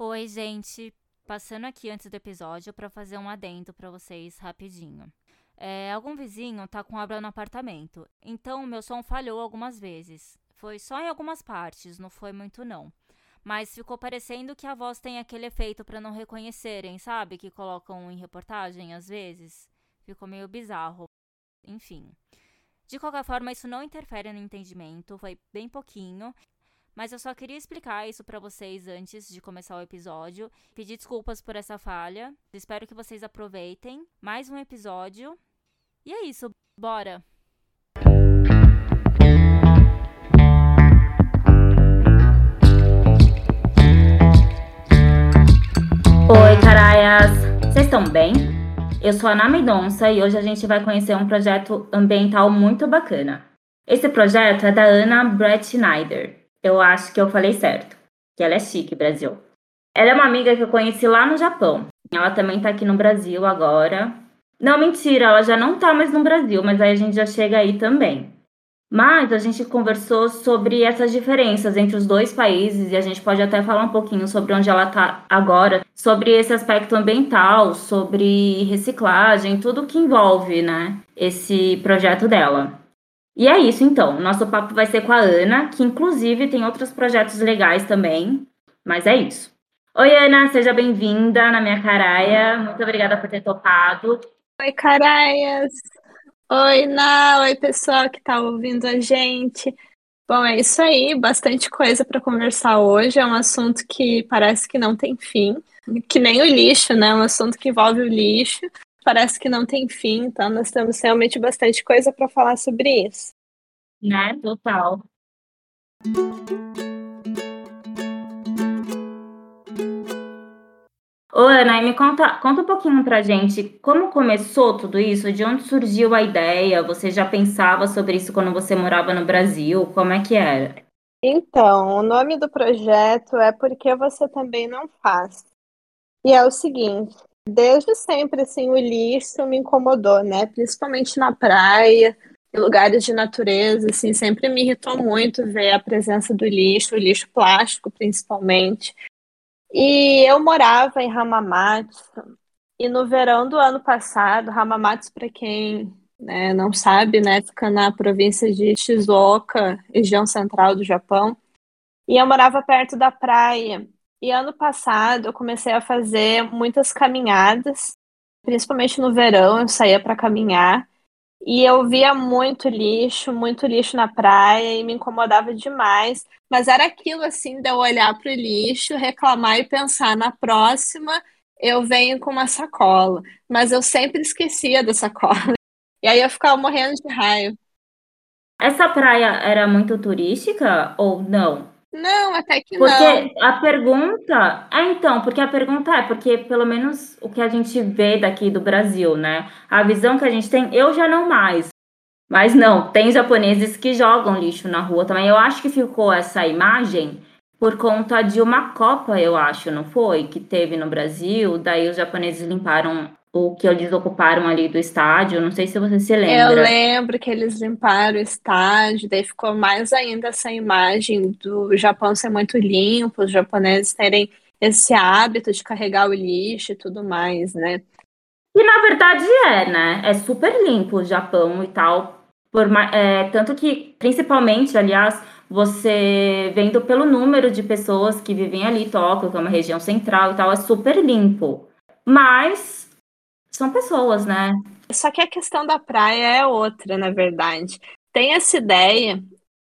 Oi, gente. Passando aqui antes do episódio para fazer um adendo para vocês rapidinho. É, algum vizinho tá com obra no apartamento, então meu som falhou algumas vezes. Foi só em algumas partes, não foi muito não. Mas ficou parecendo que a voz tem aquele efeito para não reconhecerem, sabe? Que colocam em reportagem às vezes. Ficou meio bizarro. Enfim. De qualquer forma, isso não interfere no entendimento, foi bem pouquinho. Mas eu só queria explicar isso para vocês antes de começar o episódio. Pedir desculpas por essa falha. Espero que vocês aproveitem mais um episódio. E é isso, bora! Oi, caraias! Vocês estão bem? Eu sou a Ana Mendonça e hoje a gente vai conhecer um projeto ambiental muito bacana. Esse projeto é da Ana Brett Schneider. Eu acho que eu falei certo, que ela é chique, Brasil. Ela é uma amiga que eu conheci lá no Japão. Ela também tá aqui no Brasil agora. Não, mentira, ela já não tá mais no Brasil, mas aí a gente já chega aí também. Mas a gente conversou sobre essas diferenças entre os dois países e a gente pode até falar um pouquinho sobre onde ela está agora, sobre esse aspecto ambiental, sobre reciclagem, tudo que envolve, né, esse projeto dela. E é isso então, nosso papo vai ser com a Ana, que inclusive tem outros projetos legais também, mas é isso. Oi Ana, seja bem-vinda na minha caraia, muito obrigada por ter topado. Oi caraias, Oi, Na, oi pessoal que está ouvindo a gente. Bom, é isso aí, bastante coisa para conversar hoje. É um assunto que parece que não tem fim, que nem o lixo, né? É um assunto que envolve o lixo, parece que não tem fim, então nós temos realmente bastante coisa para falar sobre isso. Né, total. Ô, Ana, me conta, conta um pouquinho pra gente como começou tudo isso, de onde surgiu a ideia? Você já pensava sobre isso quando você morava no Brasil? Como é que era? Então, o nome do projeto é Porque Você Também Não Faz. E é o seguinte, desde sempre, assim, o lixo me incomodou, né? Principalmente na praia, em lugares de natureza, assim, sempre me irritou muito ver a presença do lixo, o lixo plástico, principalmente. E eu morava em Hamamatsu, e no verão do ano passado, Hamamatsu, para quem né, não sabe, né, fica na província de Shizuoka, região central do Japão, e eu morava perto da praia. E ano passado eu comecei a fazer muitas caminhadas, principalmente no verão, eu saía para caminhar. E eu via muito lixo, muito lixo na praia e me incomodava demais. Mas era aquilo assim de eu olhar para o lixo, reclamar e pensar na próxima eu venho com uma sacola. Mas eu sempre esquecia da sacola. E aí eu ficava morrendo de raiva. Essa praia era muito turística ou não? Não, até que porque não. Porque a pergunta. É, então, porque a pergunta é, porque pelo menos o que a gente vê daqui do Brasil, né? A visão que a gente tem, eu já não mais. Mas não, tem japoneses que jogam lixo na rua também. Eu acho que ficou essa imagem por conta de uma Copa, eu acho, não foi? Que teve no Brasil. Daí os japoneses limparam o que eles ocuparam ali do estádio. Não sei se você se lembra. Eu lembro que eles limparam o estádio, daí ficou mais ainda essa imagem do Japão ser muito limpo, os japoneses terem esse hábito de carregar o lixo e tudo mais, né? E na verdade é, né? É super limpo o Japão e tal. Por, é, tanto que, principalmente, aliás, você vendo pelo número de pessoas que vivem ali, Tóquio, que é uma região central e tal, é super limpo. Mas são pessoas, né? Só que a questão da praia é outra, na verdade. Tem essa ideia,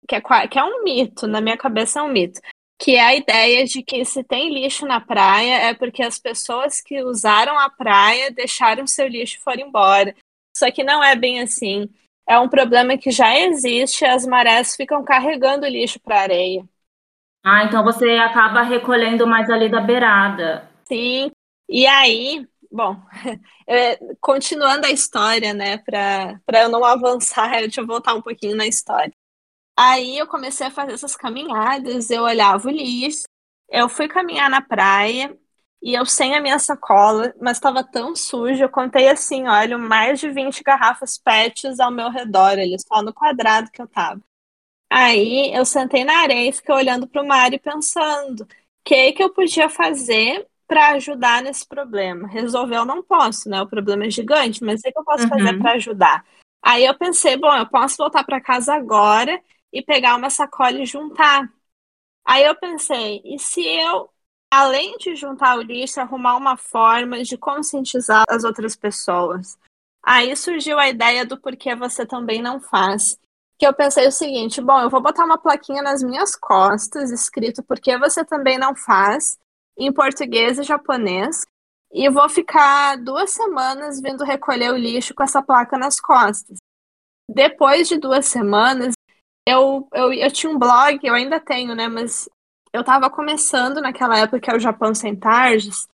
que é, que é um mito, na minha cabeça é um mito, que é a ideia de que se tem lixo na praia é porque as pessoas que usaram a praia deixaram seu lixo e foram embora. Só que não é bem assim. É um problema que já existe, as marés ficam carregando lixo para a areia. Ah, então você acaba recolhendo mais ali da beirada. Sim. E aí, Bom, é, continuando a história, né, para eu não avançar, deixa eu voltar um pouquinho na história. Aí eu comecei a fazer essas caminhadas, eu olhava o lixo, eu fui caminhar na praia e eu sem a minha sacola, mas estava tão sujo, eu contei assim, olha, mais de 20 garrafas PETs ao meu redor, ali, só no quadrado que eu tava. Aí eu sentei na areia e fiquei olhando para o mar e pensando, que, que eu podia fazer para ajudar nesse problema. Resolver eu não posso, né? O problema é gigante, mas o que eu posso uhum. fazer para ajudar? Aí eu pensei, bom, eu posso voltar para casa agora e pegar uma sacola e juntar. Aí eu pensei, e se eu, além de juntar o lixo, arrumar uma forma de conscientizar as outras pessoas? Aí surgiu a ideia do porquê você também não faz. Que eu pensei o seguinte: bom, eu vou botar uma plaquinha nas minhas costas, escrito porquê você também não faz, em português e japonês, e vou ficar duas semanas vindo recolher o lixo com essa placa nas costas. Depois de duas semanas, eu, eu, eu tinha um blog, eu ainda tenho, né? Mas eu estava começando naquela época que é o Japão Sem Tardes,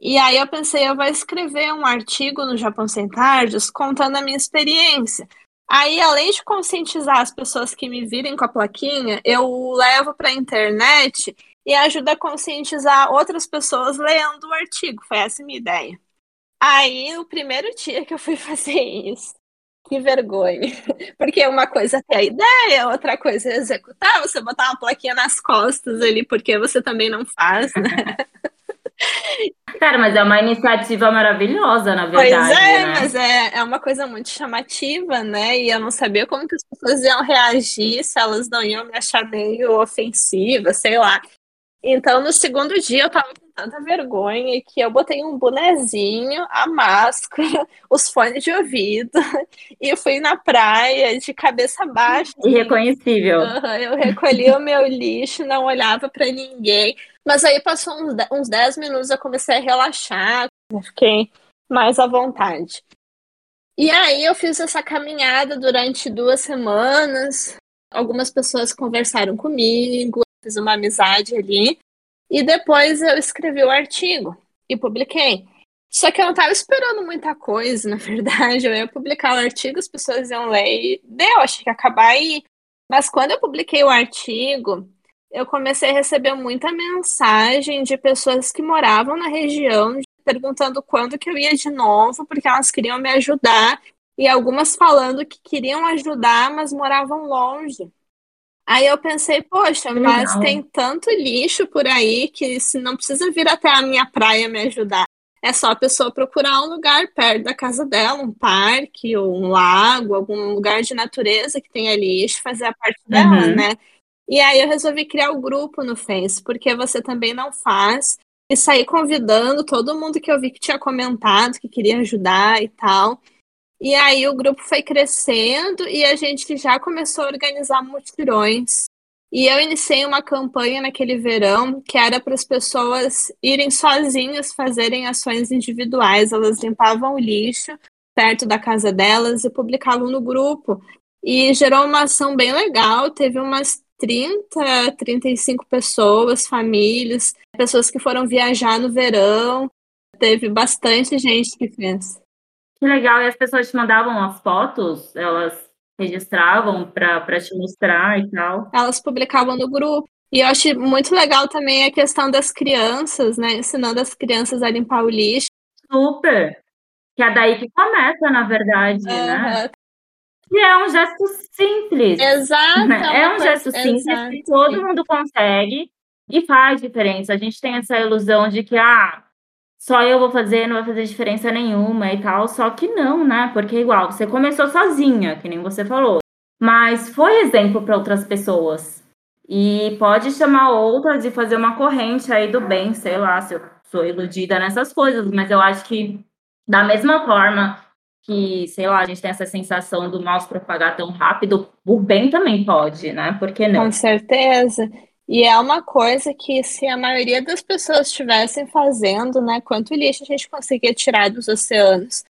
e aí eu pensei, eu vou escrever um artigo no Japão Sem Tardes contando a minha experiência. Aí, além de conscientizar as pessoas que me virem com a plaquinha, eu levo para a internet e ajuda a conscientizar outras pessoas lendo o artigo. Foi essa a minha ideia. Aí, o primeiro dia que eu fui fazer isso, que vergonha. Porque uma coisa é ter a ideia, outra coisa é executar, você botar uma plaquinha nas costas ali, porque você também não faz, né? Cara, mas é uma iniciativa maravilhosa, na verdade. Pois é, né? mas é, é uma coisa muito chamativa, né? E eu não sabia como que as pessoas iam reagir, se elas não iam me achar meio ofensiva, sei lá. Então, no segundo dia, eu tava com tanta vergonha que eu botei um bonezinho, a máscara, os fones de ouvido e fui na praia de cabeça baixa. Irreconhecível. Uhum, eu recolhi o meu lixo, não olhava para ninguém. Mas aí passou uns, uns 10 minutos, eu comecei a relaxar, fiquei mais à vontade. E aí eu fiz essa caminhada durante duas semanas. Algumas pessoas conversaram comigo, fiz uma amizade ali. E depois eu escrevi o artigo e publiquei. Só que eu não estava esperando muita coisa, na verdade. Eu ia publicar o artigo, as pessoas iam ler e deu, achei que ia acabar aí. Mas quando eu publiquei o artigo, eu comecei a receber muita mensagem de pessoas que moravam na região perguntando quando que eu ia de novo, porque elas queriam me ajudar, e algumas falando que queriam ajudar, mas moravam longe. Aí eu pensei, poxa, mas tem tanto lixo por aí que se não precisa vir até a minha praia me ajudar. É só a pessoa procurar um lugar perto da casa dela, um parque ou um lago, algum lugar de natureza que tenha lixo, fazer a parte dela, uhum. né? E aí eu resolvi criar o um grupo no Face, porque você também não faz, e sair convidando todo mundo que eu vi que tinha comentado, que queria ajudar e tal. E aí o grupo foi crescendo e a gente já começou a organizar mutirões. E eu iniciei uma campanha naquele verão que era para as pessoas irem sozinhas fazerem ações individuais. Elas limpavam o lixo perto da casa delas e publicavam no grupo. E gerou uma ação bem legal. Teve umas 30, 35 pessoas, famílias, pessoas que foram viajar no verão. Teve bastante gente que fez. Que legal. E as pessoas te mandavam as fotos? Elas registravam para te mostrar e tal? Elas publicavam no grupo. E eu acho muito legal também a questão das crianças, né? Ensinando as crianças a limpar o lixo. Super! Que é daí que começa, na verdade, uhum. né? E é um gesto simples. Exato. Né? É um gesto simples Exato. que todo mundo consegue e faz diferença. A gente tem essa ilusão de que, ah, só eu vou fazer, não vai fazer diferença nenhuma e tal. Só que não, né? Porque igual, você começou sozinha, que nem você falou. Mas foi exemplo para outras pessoas. E pode chamar outras e fazer uma corrente aí do bem, sei lá, se eu sou iludida nessas coisas, mas eu acho que da mesma forma que, sei lá, a gente tem essa sensação do mal se propagar tão rápido, o bem também pode, né? Por que não? Com certeza. E é uma coisa que se a maioria das pessoas estivessem fazendo, né, quanto lixo a gente conseguia tirar dos oceanos.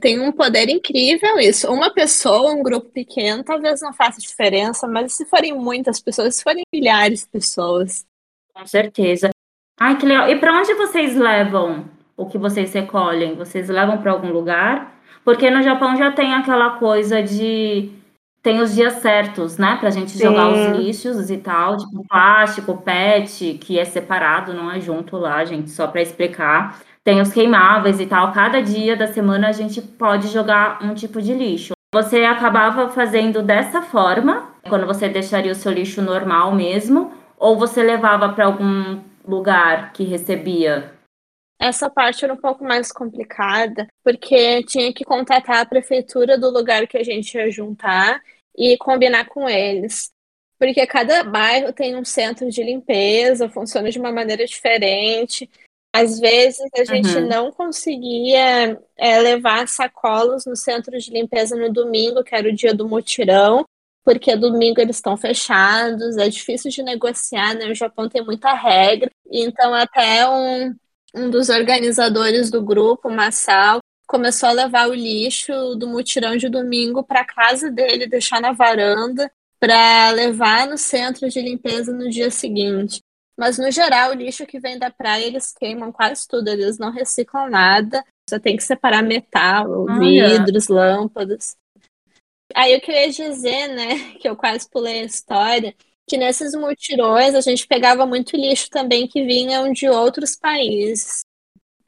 Tem um poder incrível isso. Uma pessoa, um grupo pequeno, talvez não faça diferença, mas se forem muitas pessoas, se forem milhares de pessoas. Com certeza. Ai, que legal. E para onde vocês levam o que vocês recolhem? Vocês levam para algum lugar? Porque no Japão já tem aquela coisa de. Tem os dias certos, né? Pra gente jogar os lixos e tal, tipo plástico, PET, que é separado, não é junto lá, gente, só para explicar. Tem os queimáveis e tal. Cada dia da semana a gente pode jogar um tipo de lixo. Você acabava fazendo dessa forma, quando você deixaria o seu lixo normal mesmo, ou você levava para algum lugar que recebia? Essa parte era um pouco mais complicada, porque tinha que contatar a prefeitura do lugar que a gente ia juntar e combinar com eles. Porque cada bairro tem um centro de limpeza, funciona de uma maneira diferente. Às vezes a gente Uhum. não conseguia é, levar sacolas no centro de limpeza no domingo, que era o dia do mutirão, porque domingo eles estão fechados, é difícil de negociar, né? O Japão tem muita regra. Então até um, um dos organizadores do grupo, Massal, começou a levar o lixo do mutirão de domingo para casa dele, deixar na varanda, para levar no centro de limpeza no dia seguinte. Mas, no geral, o lixo que vem da praia, eles queimam quase tudo, eles não reciclam nada. Você tem que separar metal, Olha. vidros, lâmpadas. Aí eu queria dizer, né, que eu quase pulei a história, que nesses mutirões a gente pegava muito lixo também que vinham de outros países.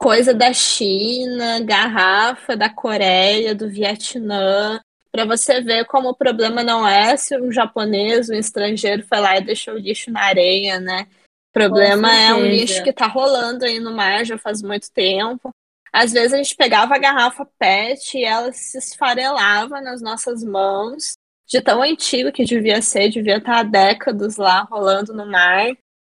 Coisa da China, garrafa da Coreia, do Vietnã, para você ver como o problema não é se um japonês, um estrangeiro foi lá e deixou o lixo na areia, né? O problema é um lixo que tá rolando aí no mar já faz muito tempo. Às vezes a gente pegava a garrafa PET e ela se esfarelava nas nossas mãos, de tão antigo que devia ser, devia estar há décadas lá rolando no mar.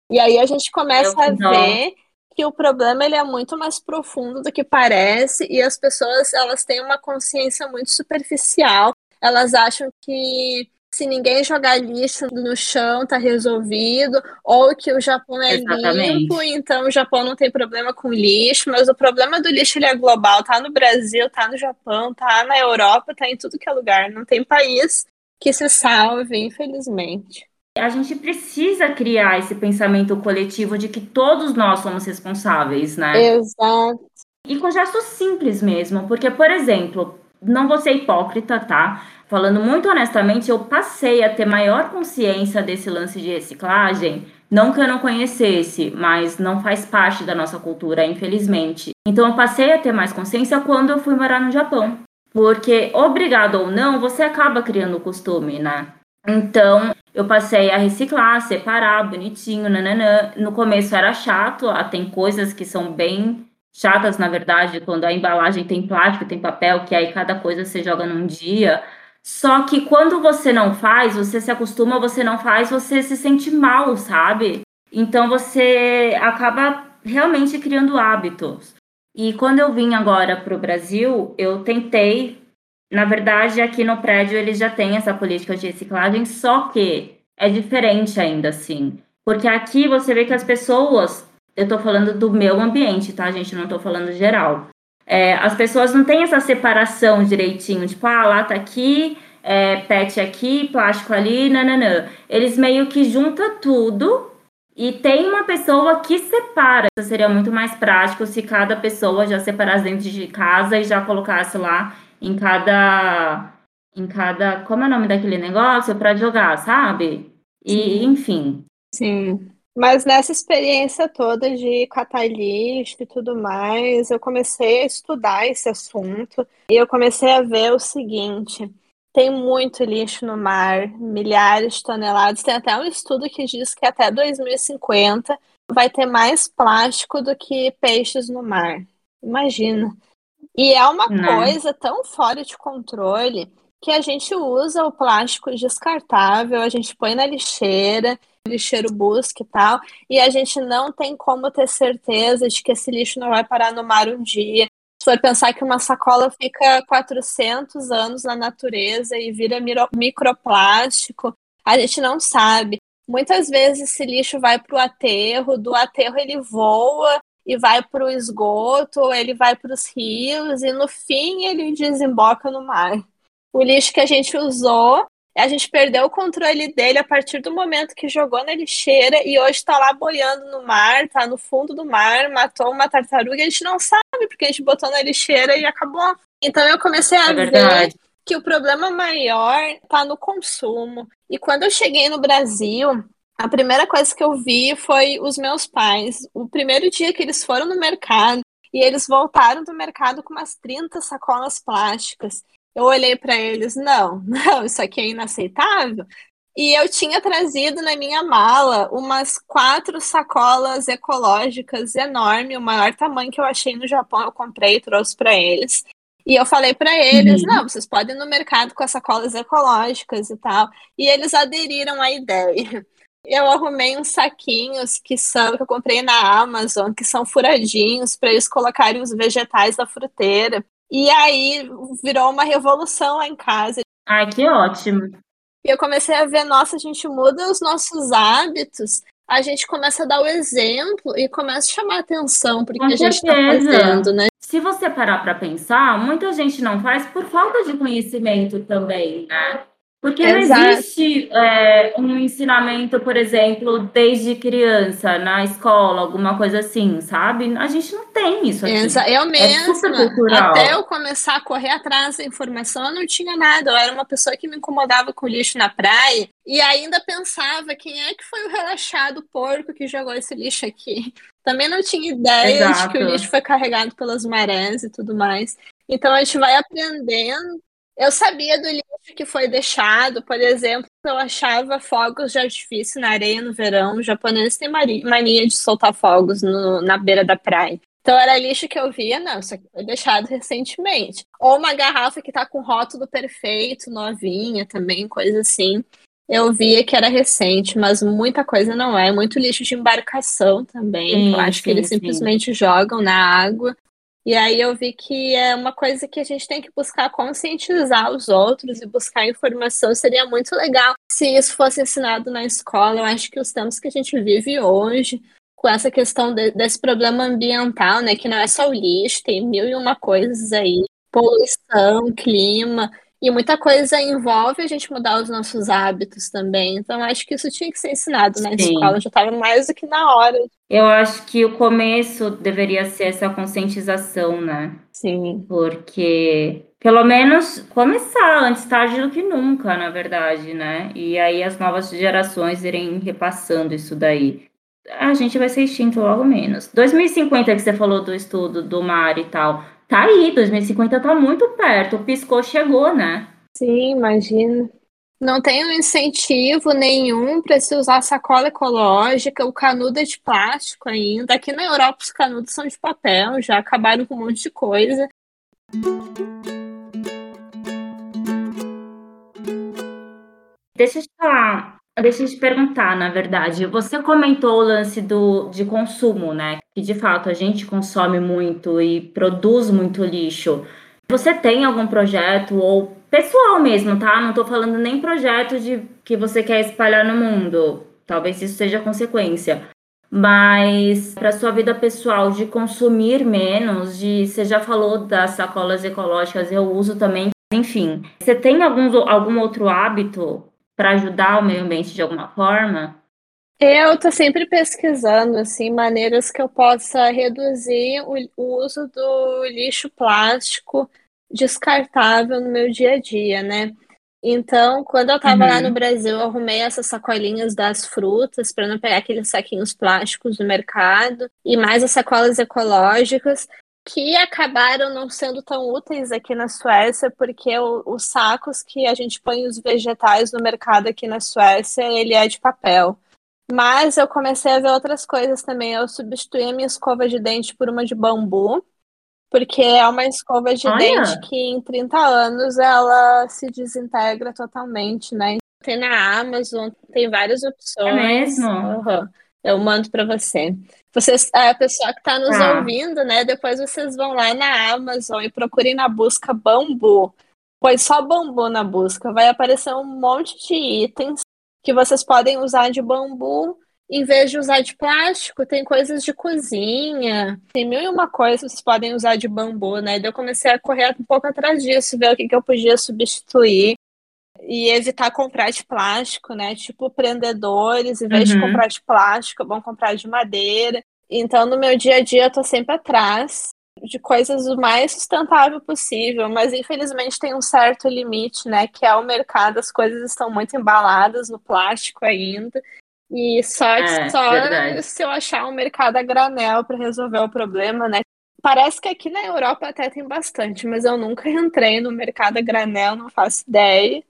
E aí a gente começa Eu a dó. ver que o problema ele é muito mais profundo do que parece e as pessoas elas têm uma consciência muito superficial. Elas acham que se ninguém jogar lixo no chão tá resolvido, ou que o Japão é Exatamente. limpo, então o Japão não tem problema com lixo, mas o problema do lixo ele é global, tá no Brasil, tá no Japão, tá na Europa, tá em tudo que é lugar, não tem país que se salve, infelizmente. A gente precisa criar esse pensamento coletivo de que todos nós somos responsáveis, né? Exato. E com gestos simples mesmo, porque, por exemplo, não vou ser hipócrita, tá? Falando muito honestamente, eu passei a ter maior consciência desse lance de reciclagem, não que eu não conhecesse, mas não faz parte da nossa cultura, infelizmente. Então eu passei a ter mais consciência quando eu fui morar no Japão. Porque, obrigado ou não, você acaba criando o costume, né? Então, eu passei a reciclar, separar, bonitinho, nananã. No começo era chato, ah, tem coisas que são bem chatas, na verdade, quando a embalagem tem plástico, tem papel, que aí cada coisa você joga num dia. Só que quando você não faz, você se acostuma, você não faz, você se sente mal, sabe? Então você acaba realmente criando hábitos. E quando eu vim agora para o Brasil, eu tentei. Na verdade, aqui no prédio eles já têm essa política de reciclagem, só que é diferente ainda assim. Porque aqui você vê que as pessoas. Eu tô falando do meu ambiente, tá, gente? Não tô falando geral. É, as pessoas não têm essa separação direitinho, tipo, ah, lata aqui, é, pet aqui, plástico ali, nananã. Eles meio que juntam tudo e tem uma pessoa que separa. Isso seria muito mais prático se cada pessoa já separasse dentro de casa e já colocasse lá em cada. Em cada. Como é o nome daquele negócio? Para jogar, sabe? E, enfim. Sim. Mas nessa experiência toda de catar lixo e tudo mais, eu comecei a estudar esse assunto e eu comecei a ver o seguinte: tem muito lixo no mar, milhares de toneladas. Tem até um estudo que diz que até 2050 vai ter mais plástico do que peixes no mar. Imagina. E é uma Né? coisa tão fora de controle que a gente usa o plástico descartável, a gente põe na lixeira, o lixeiro busca e tal, e a gente não tem como ter certeza de que esse lixo não vai parar no mar um dia. Se for pensar que uma sacola fica 400 anos na natureza e vira microplástico, a gente não sabe. Muitas vezes esse lixo vai para o aterro, do aterro ele voa e vai para o esgoto, ou ele vai para os rios e no fim ele desemboca no mar. O lixo que a gente usou, a gente perdeu o controle dele a partir do momento que jogou na lixeira e hoje está lá boiando no mar, está no fundo do mar, matou uma tartaruga, a gente não sabe porque a gente botou na lixeira e acabou. Então eu comecei a É ver que o problema maior está no consumo. E quando eu cheguei no Brasil, a primeira coisa que eu vi foi os meus pais. O primeiro dia que eles foram no mercado e eles voltaram do mercado com umas 30 sacolas plásticas. Eu olhei para eles, não, não, isso aqui é inaceitável. E eu tinha trazido na minha mala umas quatro sacolas ecológicas enormes, o maior tamanho que eu achei no Japão, eu comprei e trouxe para eles. E eu falei para eles, uhum. não, vocês podem ir no mercado com as sacolas ecológicas e tal. E eles aderiram à ideia. Eu arrumei uns saquinhos que são que eu comprei na Amazon, que são furadinhos para eles colocarem os vegetais da fruteira. E aí virou uma revolução lá em casa. Ai, que ótimo. E eu comecei a ver, nossa, a gente muda os nossos hábitos, a gente começa a dar o exemplo e começa a chamar atenção porque a gente está fazendo, né? Se você parar para pensar, muita gente não faz por falta de conhecimento também, né? Porque Exato. não existe é, um ensinamento, por exemplo, desde criança, na escola, alguma coisa assim, sabe? A gente não tem isso aqui. Exa eu mesma, é até eu começar a correr atrás da informação, eu não tinha nada. Eu era uma pessoa que me incomodava com lixo na praia e ainda pensava quem é que foi o relaxado porco que jogou esse lixo aqui. Também não tinha ideia Exato. de que o lixo foi carregado pelas marés e tudo mais. Então a gente vai aprendendo eu sabia do lixo que foi deixado, por exemplo, eu achava fogos de artifício na areia no verão. Os japoneses têm mania de soltar fogos no, na beira da praia. Então era lixo que eu via, não, isso aqui foi deixado recentemente. Ou uma garrafa que tá com rótulo perfeito, novinha também, coisa assim. Eu via que era recente, mas muita coisa não é. Muito lixo de embarcação também. Sim, eu acho sim, que eles sim. simplesmente jogam na água e aí eu vi que é uma coisa que a gente tem que buscar conscientizar os outros e buscar informação. Seria muito legal se isso fosse ensinado na escola. Eu acho que os tempos que a gente vive hoje, com essa questão de, desse problema ambiental, né, que não é só o lixo, tem mil e uma coisas aí, poluição, clima, e muita coisa envolve a gente mudar os nossos hábitos também. Então, acho que isso tinha que ser ensinado na Sim. escola, já estava mais do que na hora. Eu acho que o começo deveria ser essa conscientização, né? Sim. Porque, pelo menos, começar antes tarde do que nunca, na verdade, né? E aí as novas gerações irem repassando isso daí. A gente vai ser extinto logo menos. 2050, que você falou do estudo do mar e tal Tá aí, 2050 tá muito perto. Piscou, chegou, né? Sim, imagina. Não tem um incentivo nenhum para se usar sacola ecológica, o canudo é de plástico ainda. Aqui na Europa os canudos são de papel, já acabaram com um monte de coisa. Deixa eu te falar, Deixa eu te perguntar, na verdade, você comentou o lance do, de consumo, né? Que de fato a gente consome muito e produz muito lixo. Você tem algum projeto ou pessoal mesmo, tá? Não tô falando nem projeto de que você quer espalhar no mundo. Talvez isso seja consequência. Mas para sua vida pessoal de consumir menos, de você já falou das sacolas ecológicas, eu uso também. Enfim, você tem algum, algum outro hábito para ajudar o meio ambiente de alguma forma? Eu estou sempre pesquisando assim maneiras que eu possa reduzir o, o uso do lixo plástico descartável no meu dia a dia, né? Então, quando eu estava uhum. lá no Brasil, eu arrumei essas sacolinhas das frutas para não pegar aqueles saquinhos plásticos do mercado e mais as sacolas ecológicas que acabaram não sendo tão úteis aqui na Suécia, porque o, os sacos que a gente põe os vegetais no mercado aqui na Suécia, ele é de papel. Mas eu comecei a ver outras coisas também. Eu substituí a minha escova de dente por uma de bambu, porque é uma escova de Olha. dente que em 30 anos ela se desintegra totalmente, né? Tem na Amazon, tem várias opções. É mesmo? Uhum. Eu mando para você. Vocês, a pessoa que está nos ah. ouvindo, né? Depois vocês vão lá na Amazon e procurem na busca bambu. Pois só bambu na busca. Vai aparecer um monte de itens que vocês podem usar de bambu em vez de usar de plástico. Tem coisas de cozinha, tem mil e uma coisas que vocês podem usar de bambu, né? Daí eu comecei a correr um pouco atrás disso, ver o que, que eu podia substituir e evitar comprar de plástico, né? Tipo prendedores, em vez uhum. de comprar de plástico, vão comprar de madeira. Então, no meu dia a dia, eu tô sempre atrás de coisas o mais sustentável possível, mas infelizmente tem um certo limite, né? Que é o mercado, as coisas estão muito embaladas no plástico ainda. E só, é, só se eu achar um mercado a granel para resolver o problema, né? Parece que aqui na Europa até tem bastante, mas eu nunca entrei no mercado a granel, não faço ideia.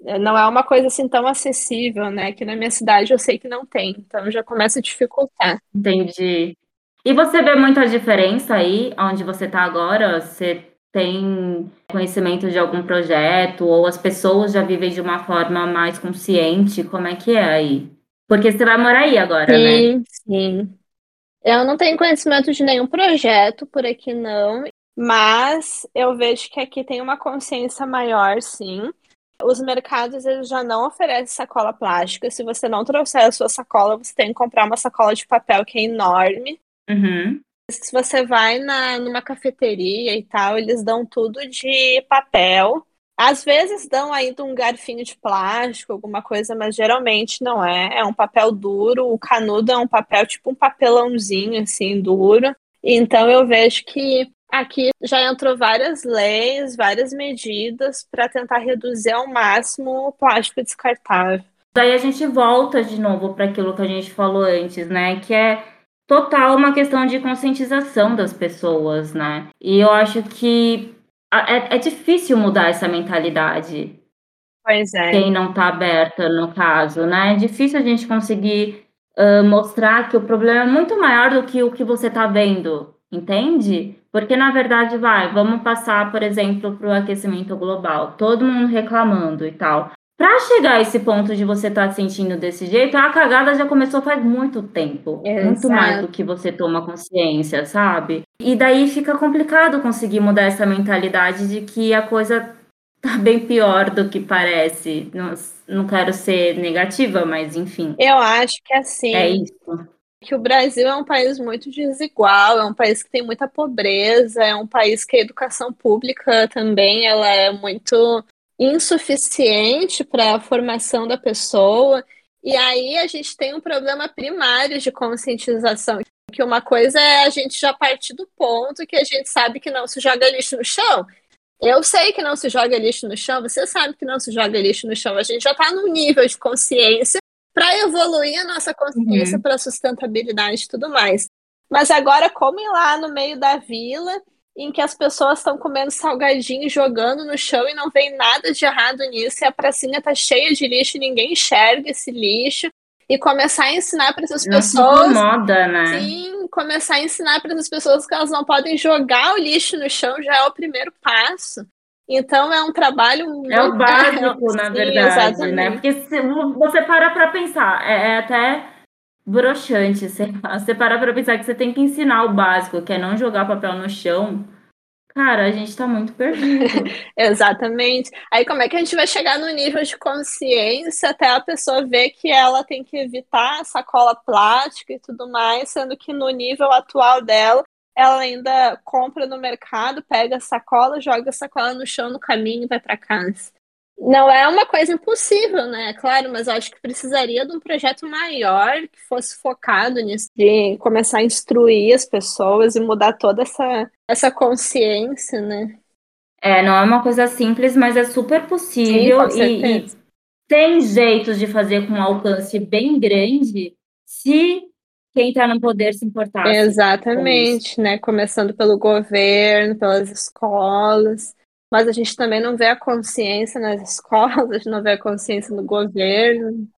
Não é uma coisa assim tão acessível, né? Que na minha cidade eu sei que não tem, então já começa a dificultar. Entendi. E você vê muita diferença aí, onde você está agora? Você tem conhecimento de algum projeto ou as pessoas já vivem de uma forma mais consciente? Como é que é aí? Porque você vai morar aí agora, sim, né? Sim, sim. Eu não tenho conhecimento de nenhum projeto por aqui, não, mas eu vejo que aqui tem uma consciência maior, sim. Os mercados eles já não oferecem sacola plástica. Se você não trouxer a sua sacola, você tem que comprar uma sacola de papel que é enorme. Uhum. Se você vai na, numa cafeteria e tal, eles dão tudo de papel. Às vezes dão ainda um garfinho de plástico, alguma coisa, mas geralmente não é. É um papel duro. O canudo é um papel tipo um papelãozinho, assim, duro. Então eu vejo que Aqui já entrou várias leis, várias medidas para tentar reduzir ao máximo o plástico descartável. Daí a gente volta de novo para aquilo que a gente falou antes, né? Que é total uma questão de conscientização das pessoas, né? E eu acho que é, é difícil mudar essa mentalidade. Pois é. Quem não está aberta, no caso, né? É difícil a gente conseguir uh, mostrar que o problema é muito maior do que o que você está vendo, entende? Porque, na verdade, vai, vamos passar, por exemplo, para o aquecimento global, todo mundo reclamando e tal. Para chegar a esse ponto de você estar tá sentindo desse jeito, a cagada já começou faz muito tempo. Exato. Muito mais do que você toma consciência, sabe? E daí fica complicado conseguir mudar essa mentalidade de que a coisa tá bem pior do que parece. Não, não quero ser negativa, mas enfim. Eu acho que é assim. É isso que o Brasil é um país muito desigual, é um país que tem muita pobreza, é um país que a educação pública também ela é muito insuficiente para a formação da pessoa. E aí a gente tem um problema primário de conscientização, que uma coisa é a gente já partir do ponto que a gente sabe que não se joga lixo no chão. Eu sei que não se joga lixo no chão, você sabe que não se joga lixo no chão. A gente já está num nível de consciência para evoluir a nossa consciência uhum. para sustentabilidade e tudo mais. Mas agora, como ir lá no meio da vila, em que as pessoas estão comendo salgadinho, jogando no chão e não vem nada de errado nisso, e a pracinha tá cheia de lixo e ninguém enxerga esse lixo, e começar a ensinar para essas não pessoas. Incomoda, né? Sim, começar a ensinar para essas pessoas que elas não podem jogar o lixo no chão já é o primeiro passo. Então é um trabalho. É o básico, na verdade, né? Porque se você para para pensar, é, é, até broxante, você, você para para pensar que você tem que ensinar o básico, que é não jogar papel no chão. Cara, a gente tá muito perdido. Exatamente. Aí como é que a gente vai chegar no nível de consciência até a pessoa ver que ela tem que evitar sacola plástica e tudo mais, sendo que no nível atual dela ela ainda compra no mercado, pega a sacola, joga a sacola no chão no caminho e vai para casa. Não é uma coisa impossível, né? Claro, mas eu acho que precisaria de um projeto maior que fosse focado nisso, de começar a instruir as pessoas e mudar toda essa, essa consciência, né? É, não é uma coisa simples, mas é super possível Sim, e, e tem jeitos de fazer com um alcance bem grande se quem está no poder se importar. Exatamente, né? Começando pelo governo, pelas escolas. Mas a gente também não vê a consciência nas escolas, a gente não vê a consciência no governo.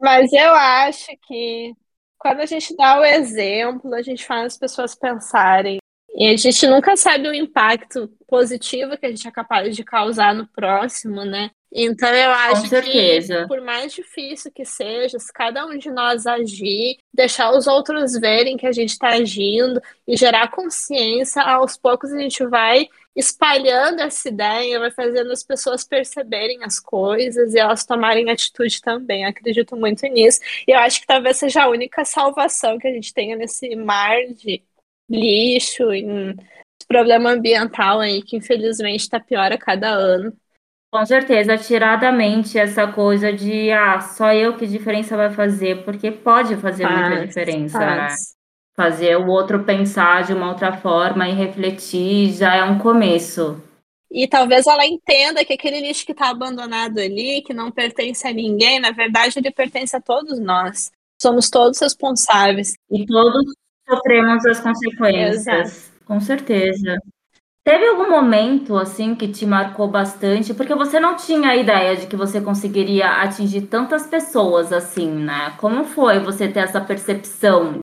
Mas eu acho que quando a gente dá o exemplo, a gente faz as pessoas pensarem. E a gente nunca sabe o impacto positivo que a gente é capaz de causar no próximo, né? Então eu acho que por mais difícil que seja, se cada um de nós agir, deixar os outros verem que a gente está agindo e gerar consciência, aos poucos a gente vai espalhando essa ideia, vai fazendo as pessoas perceberem as coisas e elas tomarem atitude também. Eu acredito muito nisso. E eu acho que talvez seja a única salvação que a gente tenha nesse mar de lixo e problema ambiental aí que infelizmente está pior a cada ano. Com certeza, tirar da mente essa coisa de ah, só eu que diferença vai fazer, porque pode fazer faz, muita diferença, né? faz. né? Fazer o outro pensar de uma outra forma e refletir já é um começo. E talvez ela entenda que aquele lixo que está abandonado ali, que não pertence a ninguém, na verdade ele pertence a todos nós. Somos todos responsáveis. E todos sofremos as consequências. Exato. Com certeza. Teve algum momento assim que te marcou bastante? Porque você não tinha a ideia de que você conseguiria atingir tantas pessoas assim, né? Como foi você ter essa percepção?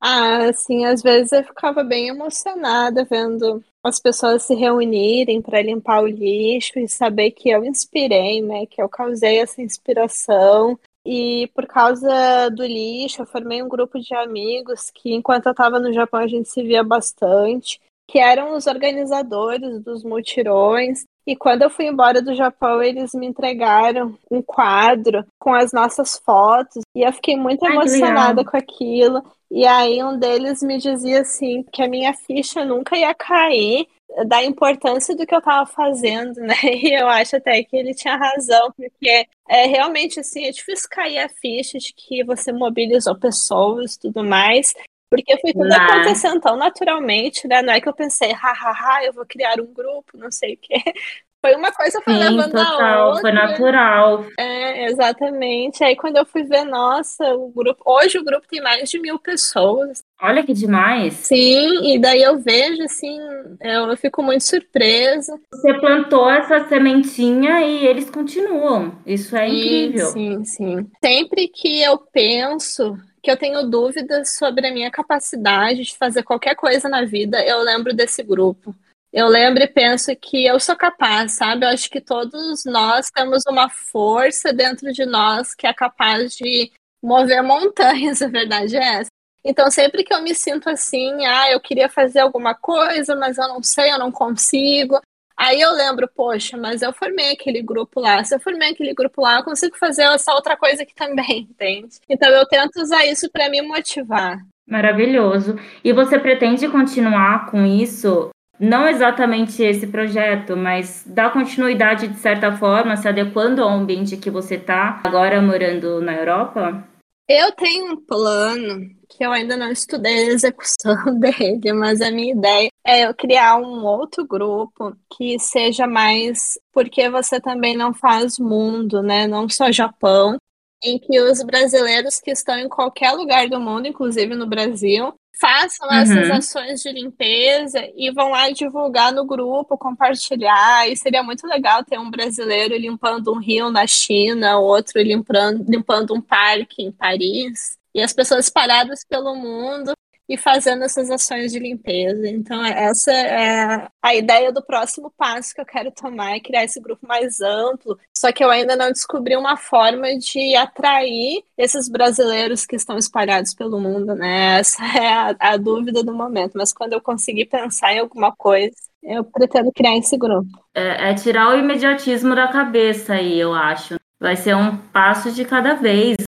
Ah, assim, às vezes eu ficava bem emocionada vendo as pessoas se reunirem para limpar o lixo e saber que eu inspirei, né? Que eu causei essa inspiração. E por causa do lixo, eu formei um grupo de amigos que, enquanto eu estava no Japão, a gente se via bastante que eram os organizadores dos mutirões. E quando eu fui embora do Japão, eles me entregaram um quadro com as nossas fotos. E eu fiquei muito Ai, emocionada com aquilo. E aí um deles me dizia assim que a minha ficha nunca ia cair da importância do que eu estava fazendo, né? E eu acho até que ele tinha razão, porque é realmente assim, é difícil cair a ficha de que você mobilizou pessoas e tudo mais. Porque foi tudo Não. acontecendo tão naturalmente, né? Não é que eu pensei, hahaha, eu vou criar um grupo, não sei o quê. Foi uma coisa foi Sim, levando total, a outra. Foi natural. É, exatamente. Aí quando eu fui ver, nossa, o grupo. Hoje o grupo tem mais de mil pessoas. Olha que demais. Sim, e daí eu vejo, assim, eu, eu fico muito surpresa. Você plantou essa sementinha e eles continuam. Isso é incrível. Sim, sim. Sempre que eu penso que eu tenho dúvidas sobre a minha capacidade de fazer qualquer coisa na vida, eu lembro desse grupo. Eu lembro e penso que eu sou capaz, sabe? Eu acho que todos nós temos uma força dentro de nós que é capaz de mover montanhas, a verdade é essa. Então, sempre que eu me sinto assim, ah, eu queria fazer alguma coisa, mas eu não sei, eu não consigo, Aí eu lembro, poxa, mas eu formei aquele grupo lá. Se eu formei aquele grupo lá, eu consigo fazer essa outra coisa aqui também, entende? Então eu tento usar isso para me motivar. Maravilhoso. E você pretende continuar com isso? Não exatamente esse projeto, mas dar continuidade de certa forma, se adequando ao ambiente que você está agora morando na Europa? Eu tenho um plano que eu ainda não estudei a execução dele, mas a minha ideia é eu criar um outro grupo que seja mais porque você também não faz mundo, né? Não só Japão, em que os brasileiros que estão em qualquer lugar do mundo, inclusive no Brasil, façam essas uhum. ações de limpeza e vão lá divulgar no grupo, compartilhar. E seria muito legal ter um brasileiro limpando um rio na China, outro limpando, limpando um parque em Paris. E as pessoas espalhadas pelo mundo e fazendo essas ações de limpeza. Então, essa é a ideia do próximo passo que eu quero tomar, é criar esse grupo mais amplo. Só que eu ainda não descobri uma forma de atrair esses brasileiros que estão espalhados pelo mundo, né? Essa é a, a dúvida do momento. Mas quando eu conseguir pensar em alguma coisa, eu pretendo criar esse grupo. É, é tirar o imediatismo da cabeça aí, eu acho. Vai ser um passo de cada vez.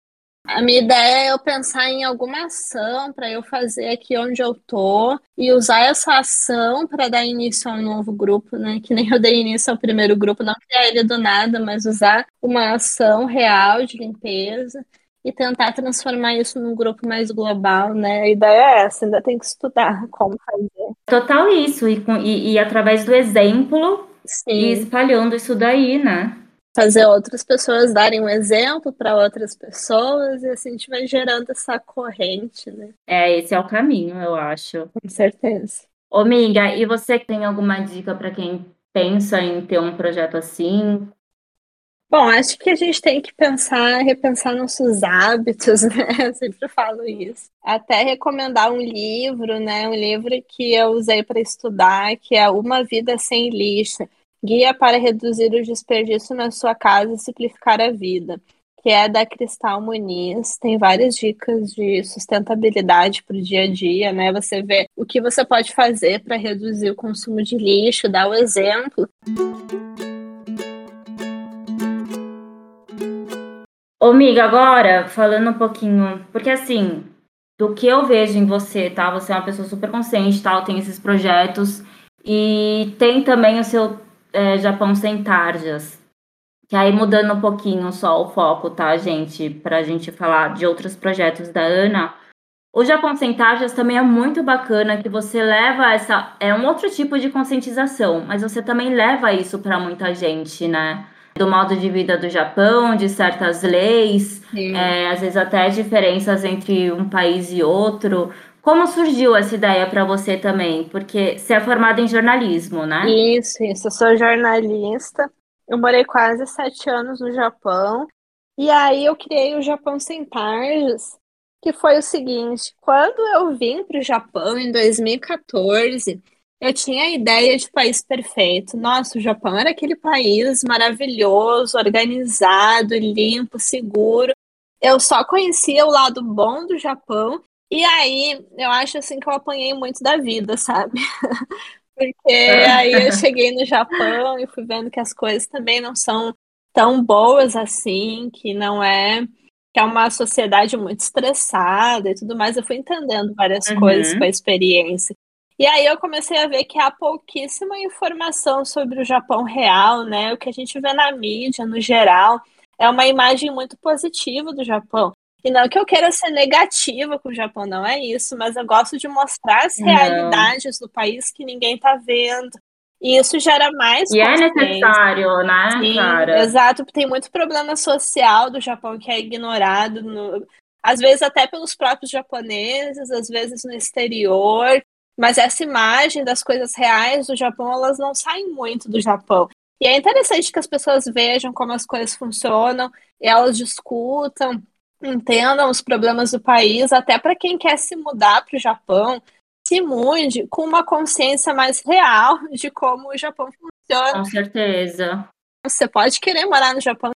A minha ideia é eu pensar em alguma ação para eu fazer aqui onde eu tô e usar essa ação para dar início a um novo grupo, né? Que nem eu dei início ao primeiro grupo, não criar ele do nada, mas usar uma ação real de limpeza e tentar transformar isso num grupo mais global, né? A ideia é essa, ainda tem que estudar como fazer. Total isso, e, e, e através do exemplo Sim. e espalhando isso daí, né? Fazer outras pessoas darem um exemplo para outras pessoas e assim a gente vai gerando essa corrente, né? É, esse é o caminho, eu acho. Com certeza. Ô, amiga, e você tem alguma dica para quem pensa em ter um projeto assim? Bom, acho que a gente tem que pensar, repensar nossos hábitos, né? Eu sempre falo isso. Até recomendar um livro, né? Um livro que eu usei para estudar, que é Uma Vida Sem Lixo Guia para reduzir o desperdício na sua casa e simplificar a vida, que é da Cristal Muniz. Tem várias dicas de sustentabilidade para o dia a dia, né? Você vê o que você pode fazer para reduzir o consumo de lixo, dá o exemplo. Ô, amiga, agora falando um pouquinho, porque assim, do que eu vejo em você, tá? Você é uma pessoa super consciente, tal, tem esses projetos e tem também o seu é, Japão Sem Tarjas. Que aí mudando um pouquinho só o foco, tá, gente? Pra gente falar de outros projetos da Ana. O Japão Sem Tarjas também é muito bacana que você leva essa. É um outro tipo de conscientização, mas você também leva isso para muita gente, né? Do modo de vida do Japão, de certas leis, é, às vezes até diferenças entre um país e outro. Como surgiu essa ideia para você também? Porque você é formada em jornalismo, né? Isso, isso. Eu sou jornalista. Eu morei quase sete anos no Japão. E aí eu criei o Japão Sem Tarjas, que foi o seguinte: quando eu vim para o Japão em 2014, eu tinha a ideia de país perfeito. Nossa, o Japão era aquele país maravilhoso, organizado, limpo, seguro. Eu só conhecia o lado bom do Japão e aí, eu acho assim que eu apanhei muito da vida, sabe? Porque aí eu cheguei no Japão e fui vendo que as coisas também não são tão boas assim, que não é que é uma sociedade muito estressada e tudo mais. Eu fui entendendo várias uhum. coisas com a experiência. E aí eu comecei a ver que há pouquíssima informação sobre o Japão real, né? O que a gente vê na mídia, no geral, é uma imagem muito positiva do Japão. E não que eu queira ser negativa com o Japão, não é isso, mas eu gosto de mostrar as realidades não. do país que ninguém tá vendo. E isso gera mais. E é necessário, né, Sim, cara? Exato, tem muito problema social do Japão que é ignorado, no, às vezes até pelos próprios japoneses, às vezes no exterior. Mas essa imagem das coisas reais do Japão, elas não saem muito do Japão. E é interessante que as pessoas vejam como as coisas funcionam, e elas discutam entendam os problemas do país, até para quem quer se mudar para o Japão, se mude com uma consciência mais real de como o Japão funciona. Com certeza. Você pode querer morar no Japão,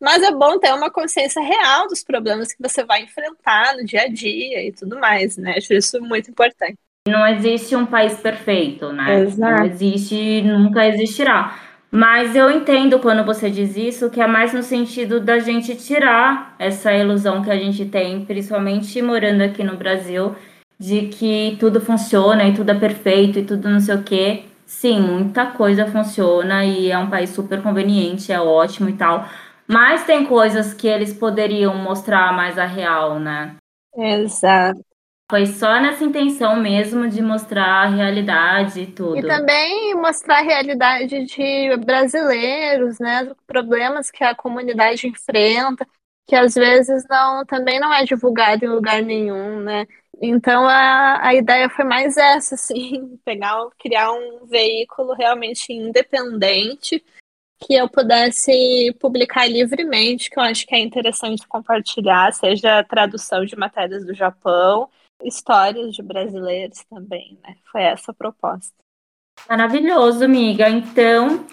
mas é bom ter uma consciência real dos problemas que você vai enfrentar no dia a dia e tudo mais, né? Acho isso muito importante. Não existe um país perfeito, né? Exato. Não existe, nunca existirá. Mas eu entendo quando você diz isso, que é mais no sentido da gente tirar essa ilusão que a gente tem, principalmente morando aqui no Brasil, de que tudo funciona e tudo é perfeito e tudo não sei o quê. Sim, muita coisa funciona e é um país super conveniente, é ótimo e tal. Mas tem coisas que eles poderiam mostrar mais a real, né? Exato. Foi só nessa intenção mesmo de mostrar a realidade e tudo. E também mostrar a realidade de brasileiros, né? Problemas que a comunidade enfrenta, que às vezes não também não é divulgado em lugar nenhum, né? Então a, a ideia foi mais essa, assim, pegar, criar um veículo realmente independente que eu pudesse publicar livremente, que eu acho que é interessante compartilhar, seja a tradução de matérias do Japão, histórias de brasileiros também, né? Foi essa a proposta. Maravilhoso, amiga. Então,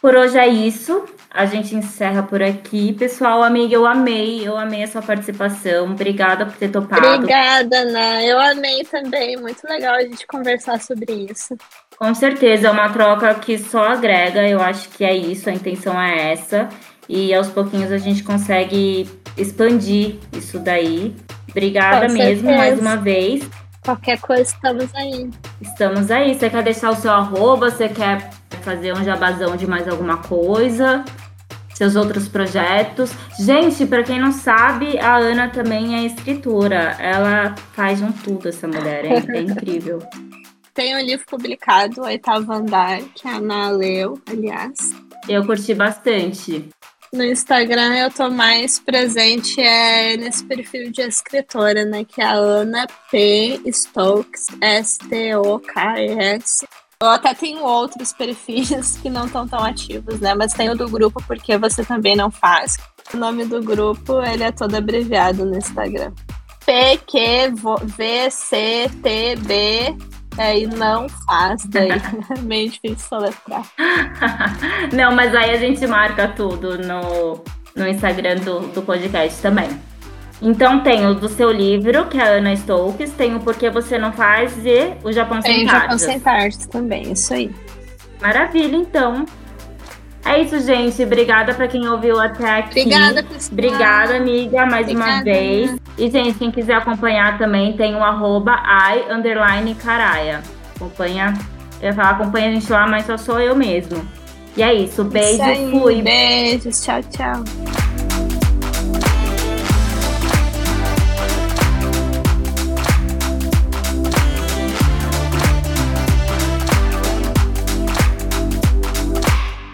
por hoje é isso. A gente encerra por aqui. Pessoal, amiga, eu amei, eu amei a sua participação. Obrigada por ter topado. Obrigada, Ana. Eu amei também. Muito legal a gente conversar sobre isso. Com certeza, é uma troca que só agrega. Eu acho que é isso, a intenção é essa. E aos pouquinhos a gente consegue expandir isso daí Obrigada Com mesmo certeza. mais uma vez. Qualquer coisa, estamos aí. Estamos aí. Você quer deixar o seu arroba? Você quer fazer um jabazão de mais alguma coisa? Seus outros projetos. Gente, para quem não sabe, a Ana também é escritora. Ela faz um tudo, essa mulher. É, é incrível. Tem um livro publicado, Oitavo Andar, que a Ana leu, aliás. Eu curti bastante. No Instagram eu tô mais presente é nesse perfil de escritora, né? Que é a Ana P. Stokes, S-T-O-K-S. Eu até tenho outros perfis que não estão tão ativos, né? Mas tem o do grupo porque você também não faz. O nome do grupo ele é todo abreviado no Instagram. P Q V C T B é, e não faz, daí é meio difícil soletrar. não, mas aí a gente marca tudo no, no Instagram do, do podcast também. Então tem o do seu livro, que é a Ana Stokes, tem o Porquê Você Não Faz e o Japão Sem Tardes. Tem o Japão Sem Tardes também, isso aí. Maravilha, então. É isso, gente. Obrigada para quem ouviu até aqui. Obrigada, pessoal. Obrigada, amiga, mais Obrigada, uma vez. E, gente, quem quiser acompanhar também, tem o arroba i underline caraia. Acompanha. Eu ia falar, acompanha a gente lá, mas só sou eu mesmo. E é isso. Beijo, isso fui. Beijos, tchau, tchau.